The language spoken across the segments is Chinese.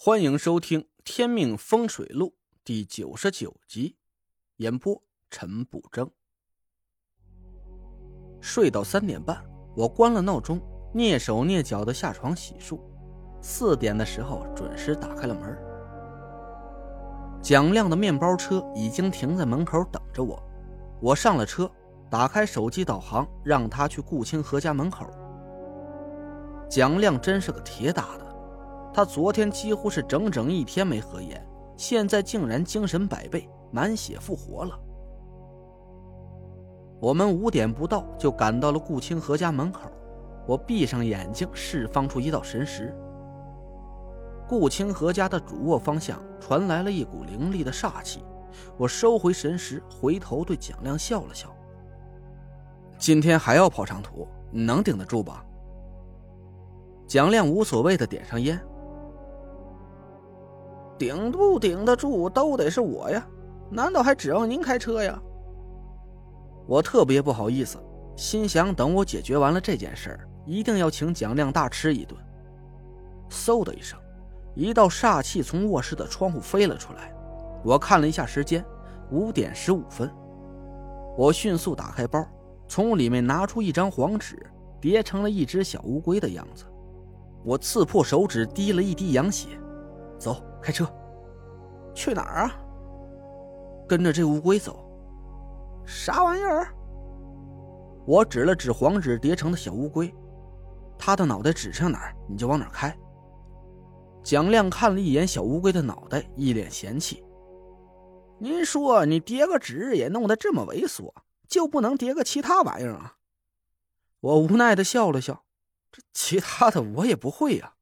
欢迎收听《天命风水录》第九十九集，演播陈不争。睡到三点半，我关了闹钟，蹑手蹑脚的下床洗漱。四点的时候，准时打开了门。蒋亮的面包车已经停在门口等着我。我上了车，打开手机导航，让他去顾清河家门口。蒋亮真是个铁打的。他昨天几乎是整整一天没合眼，现在竟然精神百倍，满血复活了。我们五点不到就赶到了顾清河家门口，我闭上眼睛，释放出一道神识。顾清河家的主卧方向传来了一股凌厉的煞气，我收回神识，回头对蒋亮笑了笑：“今天还要跑长途，你能顶得住吧？”蒋亮无所谓的点上烟。顶不顶得住都得是我呀，难道还指望您开车呀？我特别不好意思，心想等我解决完了这件事儿，一定要请蒋亮大吃一顿。嗖的一声，一道煞气从卧室的窗户飞了出来。我看了一下时间，五点十五分。我迅速打开包，从里面拿出一张黄纸，叠成了一只小乌龟的样子。我刺破手指，滴了一滴羊血。走。开车，去哪儿啊？跟着这乌龟走。啥玩意儿？我指了指黄纸叠成的小乌龟，它的脑袋指向哪儿，你就往哪儿开。蒋亮看了一眼小乌龟的脑袋，一脸嫌弃：“您说你叠个纸也弄得这么猥琐，就不能叠个其他玩意儿啊？”我无奈的笑了笑：“这其他的我也不会呀。”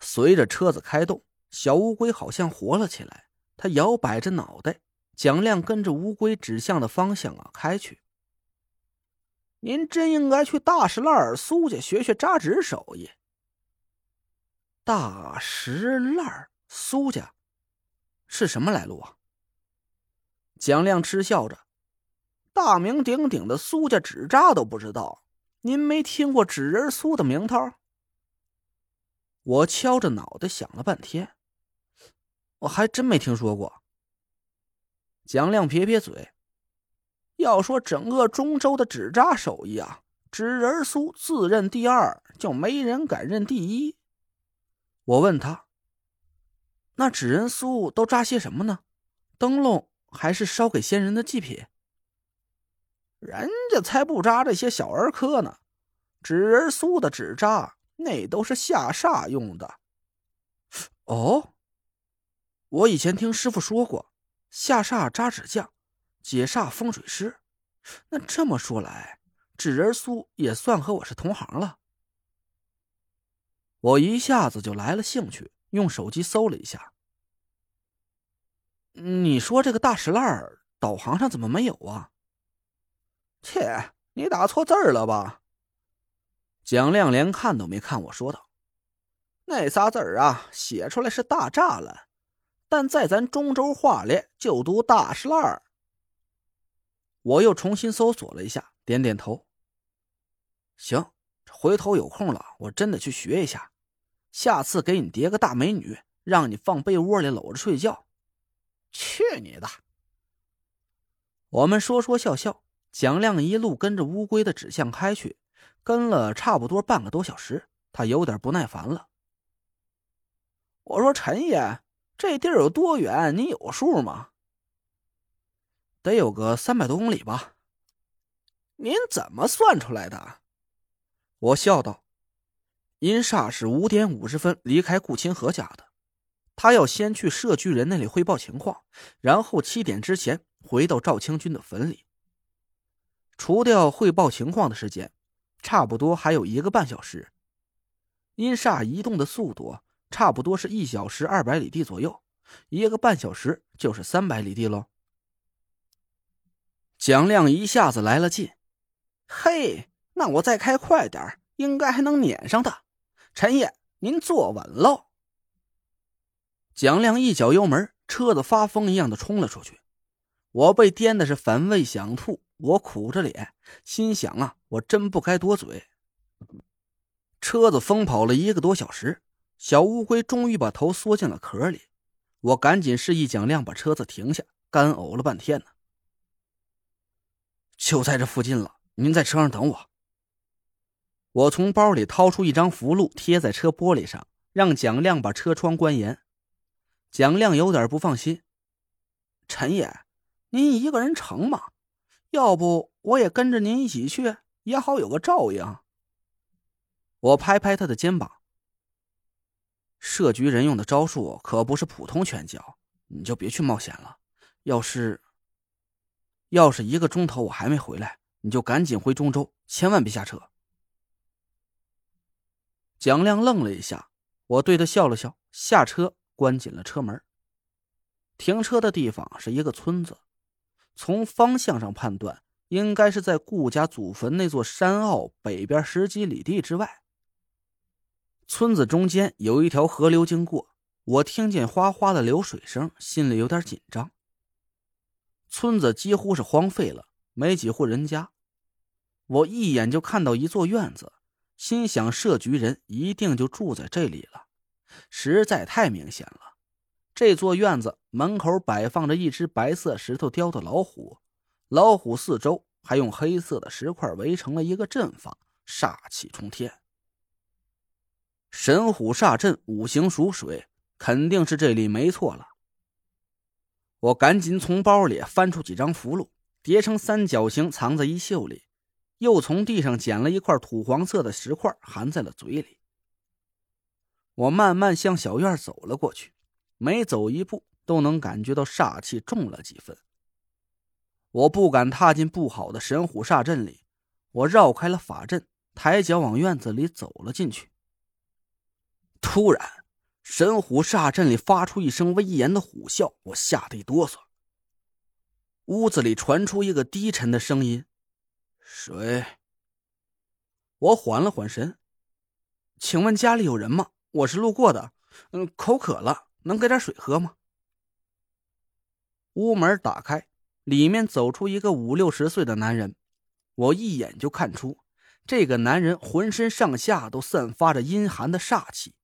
随着车子开动。小乌龟好像活了起来，它摇摆着脑袋。蒋亮跟着乌龟指向的方向啊开去。您真应该去大石烂儿苏家学学扎纸手艺。大石烂儿苏家是什么来路啊？蒋亮嗤笑着：“大名鼎鼎的苏家纸扎都不知道，您没听过纸人苏的名头？”我敲着脑袋想了半天。我还真没听说过。蒋亮撇撇嘴，要说整个中州的纸扎手艺啊，纸人苏自认第二，就没人敢认第一。我问他：“那纸人苏都扎些什么呢？灯笼还是烧给先人的祭品？”人家才不扎这些小儿科呢，纸人苏的纸扎那都是下煞用的。哦。我以前听师傅说过，下煞扎纸匠，解煞风水师。那这么说来，纸人苏也算和我是同行了。我一下子就来了兴趣，用手机搜了一下。你说这个大石烂导航上怎么没有啊？切，你打错字儿了吧？蒋亮连看都没看我说道：“那仨字儿啊，写出来是大栅栏。”但在咱中州话里就读大石烂儿。我又重新搜索了一下，点点头。行，回头有空了，我真的去学一下。下次给你叠个大美女，让你放被窝里搂着睡觉。去你的！我们说说笑笑，蒋亮一路跟着乌龟的指向开去，跟了差不多半个多小时，他有点不耐烦了。我说陈爷。这地儿有多远？你有数吗？得有个三百多公里吧。您怎么算出来的？我笑道：“殷煞是五点五十分离开顾清河家的，他要先去社区人那里汇报情况，然后七点之前回到赵清军的坟里。除掉汇报情况的时间，差不多还有一个半小时。殷煞移动的速度。”差不多是一小时二百里地左右，一个半小时就是三百里地喽。蒋亮一下子来了劲，嘿，那我再开快点应该还能撵上他。陈爷，您坐稳喽。蒋亮一脚油门，车子发疯一样的冲了出去。我被颠的是反胃想吐，我苦着脸，心想啊，我真不该多嘴。车子疯跑了一个多小时。小乌龟终于把头缩进了壳里。我赶紧示意蒋亮把车子停下，干呕了半天呢。就在这附近了，您在车上等我。我从包里掏出一张符箓，贴在车玻璃上，让蒋亮把车窗关严。蒋亮有点不放心：“陈爷，您一个人成吗？要不我也跟着您一起去，也好有个照应。”我拍拍他的肩膀：“设局人用的招数可不是普通拳脚，你就别去冒险了。要是……要是一个钟头我还没回来，你就赶紧回中州，千万别下车。”蒋亮愣了一下，我对他笑了笑，下车关紧了车门。停车的地方是一个村子，从方向上判断，应该是在顾家祖坟那座山坳北边十几里地之外。村子中间有一条河流经过，我听见哗哗的流水声，心里有点紧张。村子几乎是荒废了，没几户人家。我一眼就看到一座院子。心想，设局人一定就住在这里了，实在太明显了。这座院子门口摆放着一只白色石头雕的老虎，老虎四周还用黑色的石块围成了一个阵法，煞气冲天。神虎煞阵，五行属水，肯定是这里没错了。我赶紧从包里翻出几张符箓，叠成三角形，藏在衣袖里。又从地上捡了一块土黄色的石块，含在了嘴里。我慢慢向小院走了过去，每走一步都能感觉到煞气重了几分。我不敢踏进不好的神虎煞阵里，我绕开了法阵，抬脚往院子里走了进去。突然，神虎煞阵里发出一声威严的虎啸，我吓得一哆嗦。屋子里传出一个低沉的声音。水。我缓了缓神，请问家里有人吗？我是路过的，嗯，口渴了，能给点水喝吗？屋门打开，里面走出一个五六十岁的男人，我一眼就看出，这个男人浑身上下都散发着阴寒的煞气。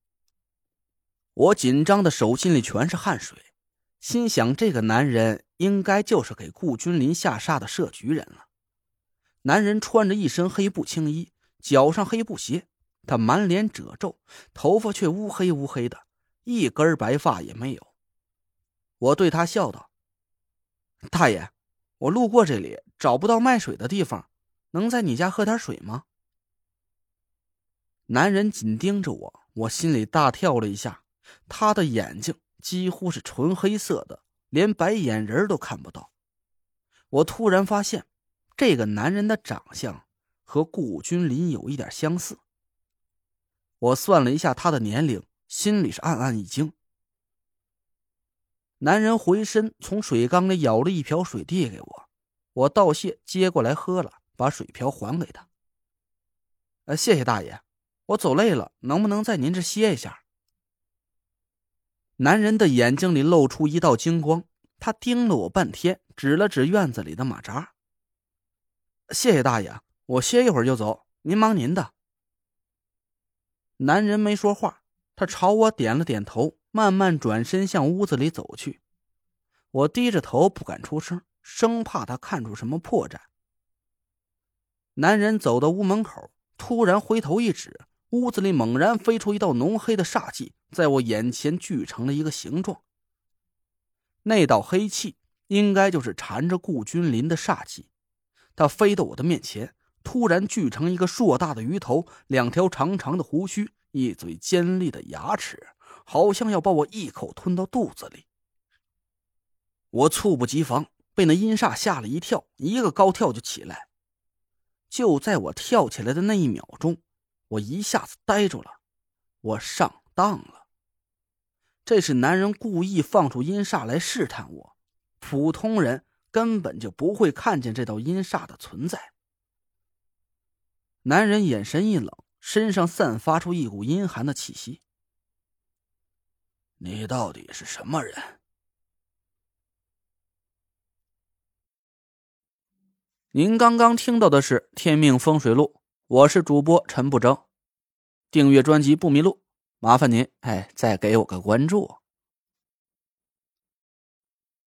我紧张的手心里全是汗水，心想这个男人应该就是给顾君临下煞的设局人了。男人穿着一身黑布青衣，脚上黑布鞋，他满脸褶皱，头发却乌黑乌黑的，一根白发也没有。我对他笑道：“大爷，我路过这里，找不到卖水的地方，能在你家喝点水吗？”男人紧盯着我，我心里大跳了一下。他的眼睛几乎是纯黑色的，连白眼仁都看不到。我突然发现。这个男人的长相和顾君临有一点相似。我算了一下他的年龄，心里是暗暗一惊。男人回身从水缸里舀了一瓢水递给我，我道谢，接过来喝了，把水瓢还给他。呃，谢谢大爷，我走累了，能不能在您这歇一下？男人的眼睛里露出一道金光，他盯了我半天，指了指院子里的马扎。谢谢大爷，我歇一会儿就走，您忙您的。男人没说话，他朝我点了点头，慢慢转身向屋子里走去。我低着头不敢出声，生怕他看出什么破绽。男人走到屋门口，突然回头一指，屋子里猛然飞出一道浓黑的煞气，在我眼前聚成了一个形状。那道黑气应该就是缠着顾君临的煞气。他飞到我的面前，突然聚成一个硕大的鱼头，两条长长的胡须，一嘴尖利的牙齿，好像要把我一口吞到肚子里。我猝不及防，被那阴煞吓了一跳，一个高跳就起来。就在我跳起来的那一秒钟，我一下子呆住了，我上当了。这是男人故意放出阴煞来试探我，普通人。根本就不会看见这道阴煞的存在。男人眼神一冷，身上散发出一股阴寒的气息。你到底是什么人？您刚刚听到的是《天命风水录》，我是主播陈不争。订阅专辑不迷路。麻烦您哎再给我个关注。